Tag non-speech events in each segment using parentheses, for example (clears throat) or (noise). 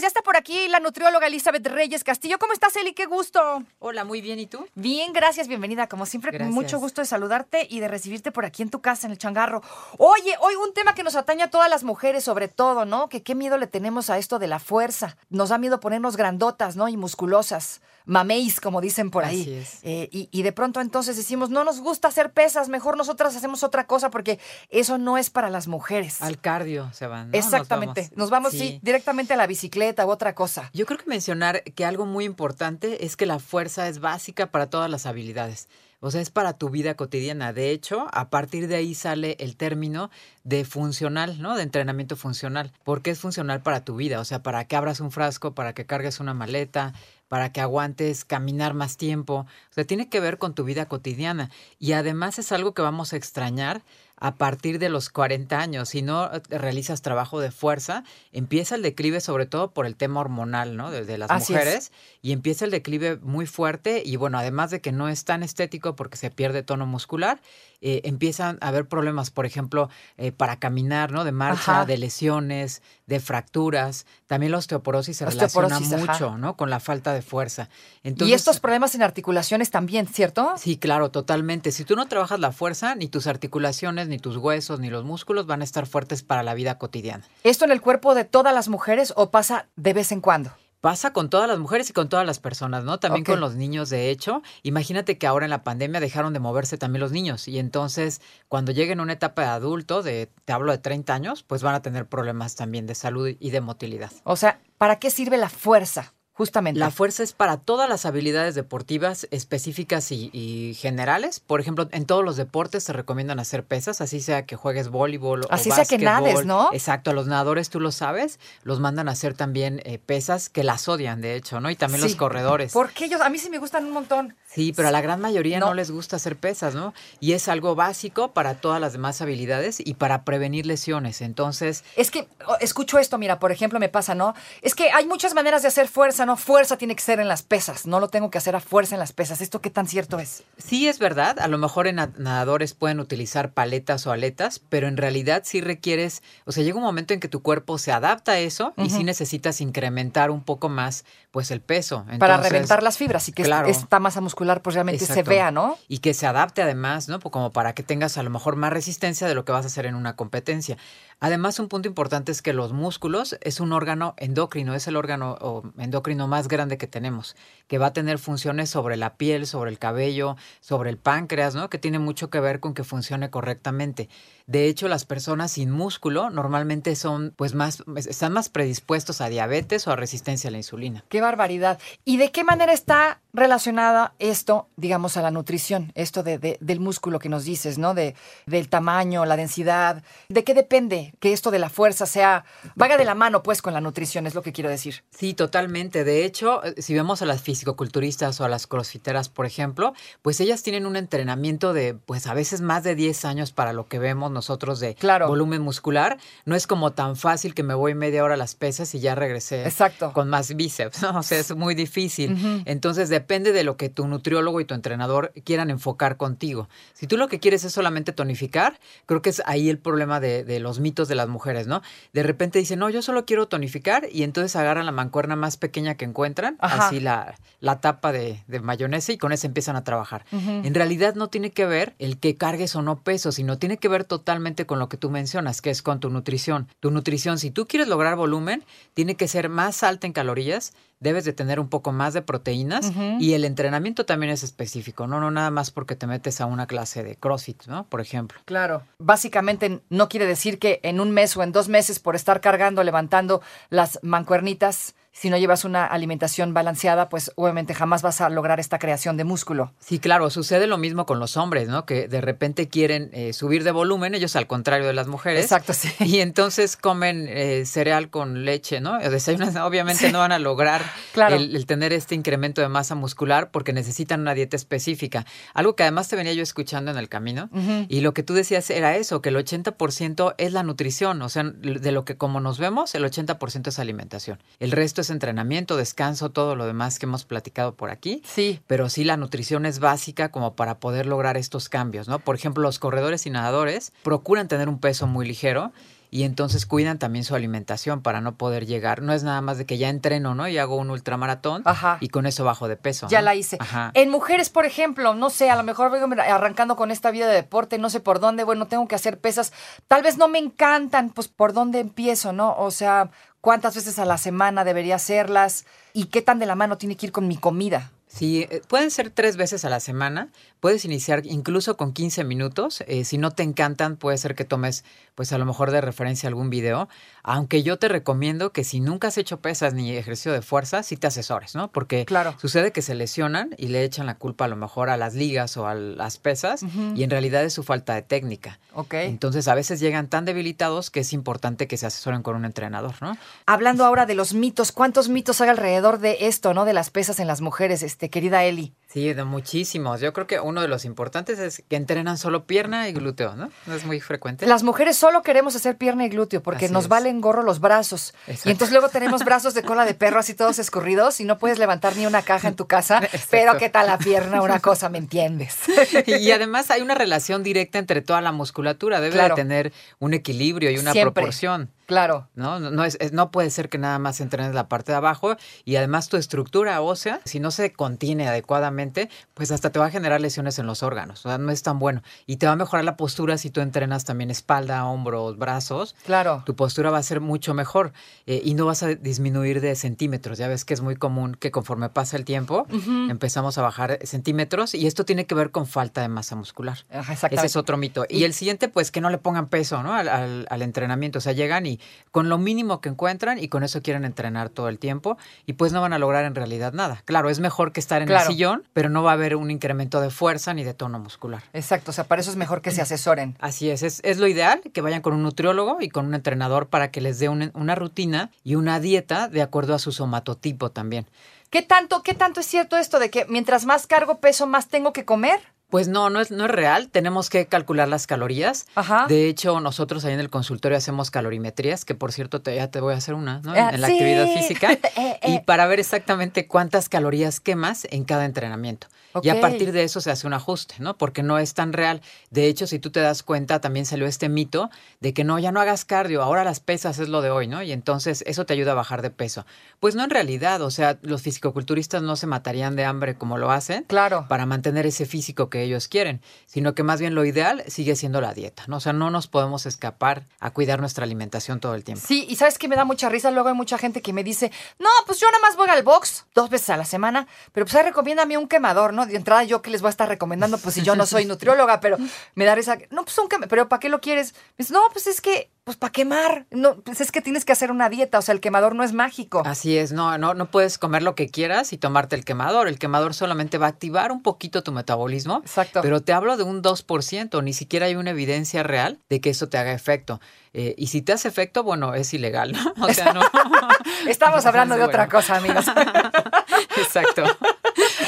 Pues ya está por aquí la nutrióloga Elizabeth Reyes Castillo. ¿Cómo estás, Eli? Qué gusto. Hola, muy bien. ¿Y tú? Bien, gracias, bienvenida. Como siempre, Gracias. mucho gusto de saludarte y de recibirte por aquí en tu casa, en el changarro. Oye, hoy un tema que nos atañe a todas las mujeres, sobre todo, ¿no? Que qué miedo le tenemos a esto de la fuerza. Nos da miedo ponernos grandotas, ¿no? Y musculosas. Maméis, como dicen por ahí. Así es. Eh, y, y de pronto entonces decimos, no nos gusta hacer pesas, mejor nosotras hacemos otra cosa porque eso no es para las mujeres. Al cardio se van. ¿no? Nos Exactamente. Nos vamos, sí. directamente a la bicicleta otra cosa. Yo creo que mencionar que algo muy importante es que la fuerza es básica para todas las habilidades. O sea, es para tu vida cotidiana. De hecho, a partir de ahí sale el término de funcional, ¿no? De entrenamiento funcional. Porque es funcional para tu vida. O sea, para que abras un frasco, para que cargues una maleta, para que aguantes caminar más tiempo. O sea, tiene que ver con tu vida cotidiana. Y además es algo que vamos a extrañar a partir de los 40 años. Si no eh, realizas trabajo de fuerza, empieza el declive sobre todo por el tema hormonal, ¿no? De, de las Así es. mujeres. Y empieza el declive muy fuerte y bueno, además de que no es tan estético porque se pierde tono muscular, eh, empiezan a haber problemas, por ejemplo, eh, para caminar, ¿no? De marcha, Ajá. de lesiones, de fracturas. También la osteoporosis se Osteoporosis, relaciona ajá. mucho, ¿no? Con la falta de fuerza. y estos problemas en articulaciones también, ¿cierto? Sí, claro, totalmente. Si tú no trabajas la fuerza, ni tus articulaciones, ni tus huesos, ni los músculos van a estar fuertes para la vida cotidiana. ¿Esto en el cuerpo de todas las mujeres o pasa de vez en cuando? Pasa con todas las mujeres y con todas las personas, ¿no? También con los niños, de hecho. Imagínate que ahora en la pandemia dejaron de moverse también los niños y entonces cuando lleguen a una etapa de adulto, de, te hablo de 30 años, pues van a tener problemas también de salud y de motilidad. O sea, ¿para qué sirve la fuerza? Justamente. La fuerza es para todas las habilidades deportivas específicas y, y generales. Por ejemplo, en todos los deportes se recomiendan hacer pesas, así sea que juegues voleibol Así o sea que nades. ¿no? Exacto, a los nadadores tú lo sabes, los mandan a hacer también eh, pesas que las odian, de hecho, ¿no? Y también los corredores. Porque ellos, a mí sí me gustan un montón. Sí, pero a la gran mayoría no. No. les gusta hacer pesas, ¿no? Y es algo básico para todas las demás habilidades y para prevenir lesiones. Entonces, Es que oh, escucho esto, mira, por ejemplo, me pasa, ¿no? Es que hay muchas maneras de hacer fuerza, ¿no? Fuerza tiene que ser en las pesas, no lo tengo que hacer a fuerza en las pesas. ¿Esto qué tan cierto es? Sí, es verdad. A lo mejor en na- nadadores pueden utilizar paletas o aletas, pero en realidad sí requieres, o sea, llega un momento en que tu cuerpo se adapta a eso y sí necesitas incrementar un poco más, pues, el peso. Para reventar las fibras y que claro. esta masa muscular pues realmente se vea, ¿no? Y que se adapte además, ¿no? Pues Como para que tengas a lo mejor más resistencia de lo que vas a hacer en una competencia. Además, un punto importante es que los músculos es un órgano endocrino, es el órgano o, endocrino más grande que tenemos, que va a tener funciones sobre la piel, sobre el cabello, sobre el páncreas, ¿no? Que tiene mucho que ver con que funcione correctamente. De hecho, las personas sin músculo normalmente son, pues, más, están más predispuestos a diabetes o a resistencia a la insulina. Qué barbaridad. ¿Y de qué manera está relacionada esto, digamos, a la nutrición? Esto de, de- del músculo que nos dices, ¿no? De, del tamaño, la densidad. ¿De qué depende que esto de la fuerza sea, vaga de la mano, pues, con la nutrición, es lo que quiero decir? Sí, totalmente. De hecho, eh, si vemos a las fisicoculturistas o a las crossfiteras, por ejemplo, pues ellas tienen un entrenamiento de, pues a veces más de 10 años para lo que vemos nosotros de Claro. volumen muscular. No es como tan fácil que me voy media hora a las pesas y ya regresé Exacto. con más bíceps, ¿no? O sea, es muy difícil. Entonces depende de lo que tu nutriólogo y tu entrenador quieran enfocar contigo. Si tú lo que quieres es solamente tonificar, creo que es ahí el problema de, de los mitos de las mujeres, ¿no? De repente dicen, no, yo solo quiero tonificar y entonces agarran la mancuerna más pequeña que encuentran, Ajá. así la, la tapa de, de mayonesa y con esa empiezan a trabajar. En realidad no tiene que ver el que cargues o no peso, sino tiene que ver totalmente con lo que tú mencionas, que es con tu nutrición. Tu nutrición, si tú quieres lograr volumen, tiene que ser más alta en calorías, debes de tener un poco más de proteínas y el entrenamiento también es específico, no, no nada más porque te metes a una clase de CrossFit, ¿no? Por ejemplo. Claro. Básicamente no quiere decir que en un mes o en dos meses por estar cargando, levantando las mancuernitas, si no llevas una alimentación balanceada, pues obviamente jamás vas a lograr esta creación de músculo. Sí, claro, sucede lo mismo con los hombres, ¿no? Que de repente quieren eh, subir de volumen, ellos al contrario de las mujeres. Exacto, sí. Y entonces comen eh, cereal con leche, ¿no? Desayunan, (laughs) obviamente no van a lograr Claro. el, el tener este incremento de masa muscular porque necesitan una dieta específica. Algo que además te venía yo escuchando en el camino y lo que tú decías era eso, que el 80% es la nutrición, o sea, de lo que como nos vemos, el 80% es alimentación. El resto es entrenamiento, descanso, todo lo demás que hemos platicado por aquí. Sí. Pero sí, la nutrición es básica como para poder lograr estos cambios, ¿no? Por ejemplo, los corredores y nadadores procuran tener un peso muy ligero y entonces cuidan también su alimentación para no poder llegar. No es nada más de que ya entreno, ¿no? Y hago un ultramaratón Ajá. y con eso bajo de peso. Ya ¿no? la hice. Ajá. En mujeres, por ejemplo, no sé, a lo mejor vengo arrancando con esta vida de deporte, no sé por dónde, bueno, tengo que hacer pesas. Tal vez no me encantan, pues por dónde empiezo, ¿no? O sea, cuántas veces a la semana debería hacerlas y qué tan de la mano tiene que ir con mi comida. Sí, eh, pueden ser tres veces a la semana. Puedes iniciar incluso con 15 minutos. Eh, si no te encantan, puede ser que tomes, pues a lo mejor de referencia algún video. Aunque yo te recomiendo que si nunca has hecho pesas ni ejercicio de fuerza, sí te asesores, ¿no? Porque Claro. sucede que se lesionan y le echan la culpa a lo mejor a las ligas o a las pesas y en realidad es su falta de técnica. Ok. Entonces a veces llegan tan debilitados que es importante que se asesoren con un entrenador, ¿no? Hablando ahora de los mitos, ¿cuántos mitos hay alrededor de esto, ¿no? De las pesas en las mujeres, este, querida Eli. Sí, de muchísimos. Yo creo que uno de los importantes es que entrenan solo pierna y glúteo, ¿no? No es muy frecuente. Las mujeres solo queremos hacer pierna y glúteo porque Así nos es. valen gorro los brazos. Exacto. Y entonces luego tenemos brazos de cola de perro así todos escurridos y no puedes levantar ni una caja en tu casa. (laughs) Exacto. Pero ¿qué tal la pierna? Una cosa, ¿me entiendes? (laughs) Y además hay una relación directa entre toda la musculatura. Debe Claro. de tener un equilibrio y una Siempre. proporción. Claro. ¿no? No, es- no puede ser que nada más entrenes la parte de abajo y además tu estructura ósea, si no se contiene adecuadamente, pues hasta te va a generar lesiones en los órganos. O sea, no es tan bueno. Y te va a mejorar la postura si tú entrenas también espalda, hombros, brazos. Claro. Tu postura va a ser mucho mejor eh, y no vas a disminuir de centímetros. Ya ves que es muy común que conforme pasa el tiempo empezamos a bajar centímetros y esto tiene que ver con falta de masa muscular. Ajá, Ese es otro mito. Y, Y- el siguiente, pues que no le pongan peso ¿no? al, al- al entrenamiento. O sea, llegan y con lo mínimo que encuentran y con eso quieren entrenar todo el tiempo y pues no van a lograr en realidad nada. Claro, es mejor que estar en Claro. el sillón, pero no va a haber un incremento de fuerza ni de tono muscular. Exacto. O sea, para eso es mejor que se (clears throat) asesoren. Así es, es, es lo ideal que vayan con un nutriólogo y con un entrenador para que les dé un- una rutina y una dieta de acuerdo a su somatotipo también. ¿Qué tanto, qué tanto es cierto esto de que mientras más cargo peso, más tengo que comer? Pues no, no es, no es real. Tenemos que calcular las calorías. Ajá. De hecho, nosotros ahí en el consultorio hacemos calorimetrías, que por cierto te, ya te voy a hacer una, ¿no? En, Ah, en la sí. actividad física. (laughs) Eh, Y eh. para ver exactamente cuántas calorías quemas en cada entrenamiento. Y Ok. a partir de eso se hace un ajuste, ¿no? Porque no es tan real. De hecho, si tú te das cuenta, también salió este mito de que no, ya no hagas cardio, ahora las pesas es lo de hoy, ¿no? Y entonces eso te ayuda a bajar de peso. Pues no en realidad, o sea, los fisicoculturistas no se matarían de hambre como lo hacen Claro. para mantener ese físico que ellos quieren, sino que más bien lo ideal sigue siendo la dieta, ¿no? O sea, no nos podemos escapar a cuidar nuestra alimentación todo el tiempo. Sí, y sabes que me da mucha risa. Luego hay mucha gente que me dice, no, pues yo nada más voy al box dos veces a la semana, pero pues ahí recomiéndame un quemador, ¿no? De entrada yo que les voy a estar recomendando, pues si yo no soy (laughs) nutrióloga, pero me da risa. No, pues un pero ¿para qué lo quieres? Me dice, no, pues es que, pues para quemar. No, pues es que tienes que hacer una dieta, o sea, el quemador no es mágico. Así es, no, no, no puedes comer lo que quieras y tomarte el quemador. El quemador solamente va a activar un poquito tu metabolismo. Exacto. Pero te hablo de un 2%, ni siquiera hay una evidencia real de que eso te haga efecto. Eh, y si te hace efecto, bueno, es ilegal, ¿no? (laughs) O sea, no. (laughs) Estamos hablando de otra cosa, amigos. Exacto.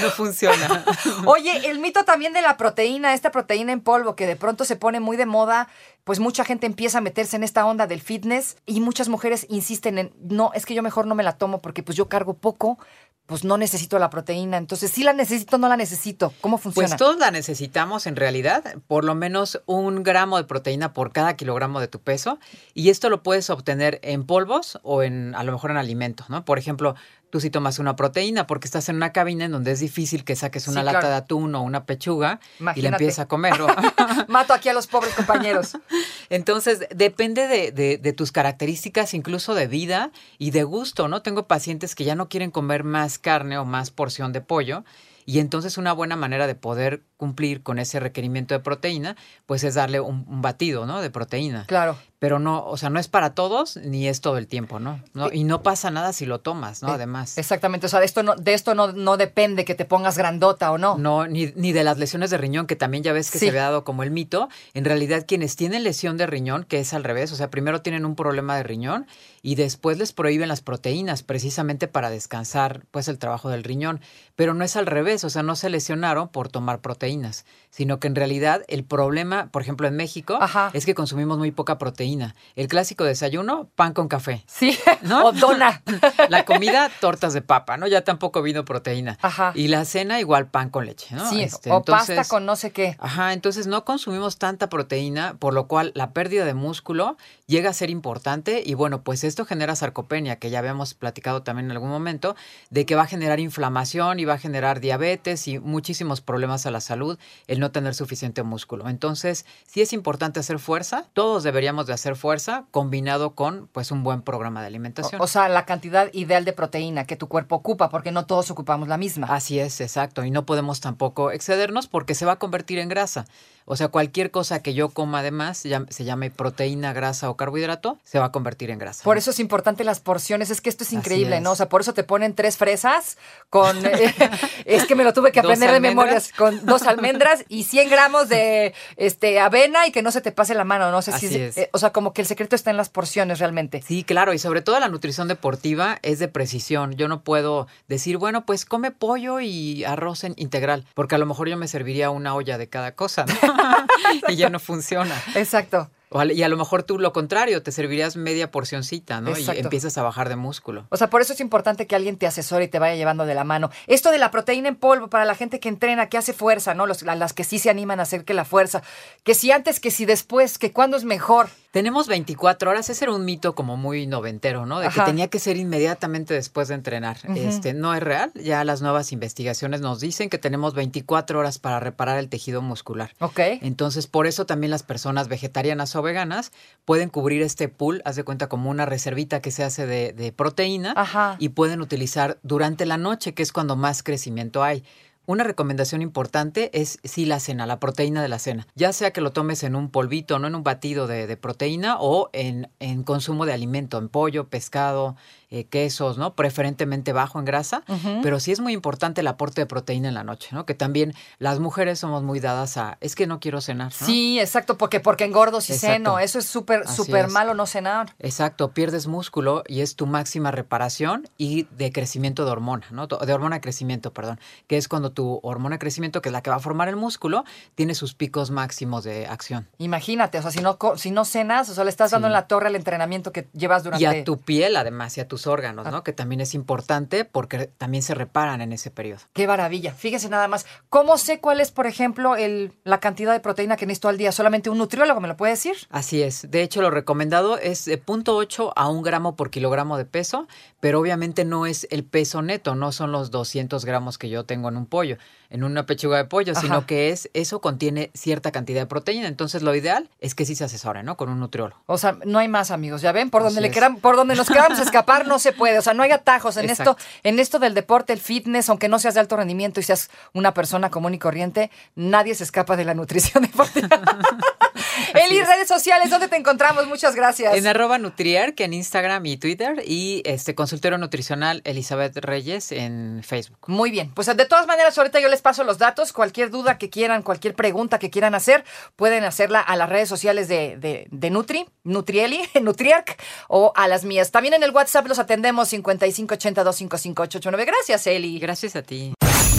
No funciona. (laughs) Oye, el mito también de la proteína, esta proteína en polvo que de pronto se pone muy de moda, pues mucha gente empieza a meterse en esta onda del fitness y muchas mujeres insisten en, no, es que yo mejor no me la tomo porque pues yo cargo poco, pues no necesito la proteína. Entonces, sí la necesito, no la necesito. ¿Cómo funciona? Pues todos la necesitamos en realidad, por lo menos un gramo de proteína por cada kilogramo de tu peso, y esto lo puedes obtener en polvos o en a lo mejor en alimentos, ¿no? Por ejemplo, tú si tomas una proteína porque estás en una cabina en donde es difícil que saques una Sí, lata claro. de atún o una pechuga y la empieces a comer. (laughs) Mato aquí a los pobres compañeros. (laughs) Entonces, depende de, de- de tus características, incluso de vida y de gusto, ¿no? Tengo pacientes que ya no quieren comer más carne o más porción de pollo. Y entonces una buena manera de poder cumplir con ese requerimiento de proteína, pues es darle un, un batido, ¿no? De proteína. Claro. Pero no, o sea, no es para todos ni es todo el tiempo, ¿no? no y no pasa nada si lo tomas, ¿no? Eh, Además. Exactamente, o sea, de esto no, de esto no, no depende que te pongas grandota o no. No, ni, ni de las lesiones de riñón, que también ya ves que Sí. se había dado como el mito. En realidad, quienes tienen lesión de riñón, que es al revés, o sea, primero tienen un problema de riñón y después les prohíben las proteínas, precisamente para descansar, pues, el trabajo del riñón. Pero no es al revés, o sea, no se lesionaron por tomar proteínas, sino que en realidad el problema, por ejemplo, en México, Ajá. es que consumimos muy poca proteína. El clásico desayuno, pan con café. Sí, (laughs) ¿No? o dona. (laughs) La comida, tortas de papa, ¿no? Ya tampoco vino proteína. Ajá. Y la cena, igual pan con leche, ¿no? sí, Este, o pasta con no sé qué. Ajá, entonces no consumimos tanta proteína, por lo cual la pérdida de músculo llega a ser importante y bueno, pues esto genera sarcopenia, que ya habíamos platicado también en algún momento, de que va a generar inflamación y va a generar diabetes y muchísimos problemas a la salud el no tener suficiente músculo. Entonces, sí es importante hacer fuerza, todos deberíamos de hacer fuerza combinado con pues un buen programa de alimentación. O, o sea, la cantidad ideal de proteína que tu cuerpo ocupa, porque no todos ocupamos la misma. Así es, exacto. Y no podemos tampoco excedernos porque se va a convertir en grasa. O sea, cualquier cosa que yo coma además, ya- se llame proteína, grasa o carbohidrato, se va a convertir en grasa. Por eso es importante las porciones, es que esto es increíble, es. ¿no? O sea, por eso te ponen tres fresas con... eh, (laughs) es que me lo tuve que aprender de memorias, con dos almendras y 100 gramos de este avena y que no se te pase la mano, no sé si... Es. eh, o sea, como que el secreto está en las porciones realmente. Sí, claro, y sobre todo la nutrición deportiva es de precisión. Yo no puedo decir, bueno, pues come pollo y arroz en integral, porque a lo mejor yo me serviría una olla de cada cosa, ¿no? (laughs) y ya no funciona. Exacto. Y a lo mejor tú lo contrario, te servirías media porcioncita, ¿no? Exacto. Y empiezas a bajar de músculo. O sea, por eso es importante que alguien te asesore y te vaya llevando de la mano. Esto de la proteína en polvo para la gente que entrena, que hace fuerza, ¿no? Los, las que sí se animan a hacer que la fuerza, que si antes, que si después, que cuándo es mejor. Tenemos 24 horas, ese era un mito como muy noventero, ¿no? De Ajá. que tenía que ser inmediatamente después de entrenar. Este no es real, ya las nuevas investigaciones nos dicen que tenemos 24 horas para reparar el tejido muscular. ¿Ok? Entonces, por eso también las personas vegetarianas o veganas pueden cubrir este pool, haz de cuenta como una reservita que se hace de, de proteína Ajá. y pueden utilizar durante la noche, que es cuando más crecimiento hay. Una recomendación importante es sí la cena, la proteína de la cena. Ya sea que lo tomes en un polvito, no en un batido de, de proteína o en, en consumo de alimento, en pollo, pescado, eh, quesos, ¿no? Preferentemente bajo en grasa. Pero sí es muy importante el aporte de proteína en la noche, ¿no? Que también las mujeres somos muy dadas a, es que no quiero cenar, ¿no? Sí, exacto, porque porque engordo si Exacto. ceno. Eso es súper, súper malo no cenar. Exacto, pierdes músculo y es tu máxima reparación y de crecimiento de hormona, ¿no? De hormona de crecimiento, perdón, que es cuando tu hormona de crecimiento, que es la que va a formar el músculo, tiene sus picos máximos de acción. Imagínate, o sea, si no, si no cenas, o sea, le estás dando en la torre al entrenamiento que llevas durante... Y a tu piel, además, y a tus órganos, Ah. ¿no? Que también es importante porque también se reparan en ese periodo. Qué maravilla. Fíjese nada más. ¿Cómo sé cuál es, por ejemplo, el, la cantidad de proteína que necesito al día? ¿Solamente un nutriólogo me lo puede decir? Así es. De hecho, lo recomendado es de 0.8 a 1 gramo por kilogramo de peso, pero obviamente no es el peso neto, no son los 200 gramos que yo tengo en un pollo, en una pechuga de pollo, Ajá. sino que es eso contiene cierta cantidad de proteína. Entonces, lo ideal es que sí se asesore, ¿no? Con un nutriólogo. O sea, no hay más, amigos. Ya ven, por donde le es. queran, por donde nos queramos (laughs) escapar, no se puede. O sea, no hay atajos en esto, en esto del deporte, el fitness, aunque no seas de alto rendimiento y seas una persona común y corriente, nadie se escapa de la nutrición (laughs) deportiva. Eli, redes sociales, ¿dónde te encontramos? Muchas gracias. En arroba Nutriark en Instagram y Twitter y este consultero nutricional Elizabeth Reyes en Facebook. Muy bien, pues de todas maneras ahorita yo les paso los datos, cualquier duda que quieran, cualquier pregunta que quieran hacer, pueden hacerla a las redes sociales de, de, de Nutri, Nutrieli, (laughs) Nutriarc o a las mías. También en el WhatsApp los atendemos 5580-255-889. Gracias, Eli. Gracias a ti.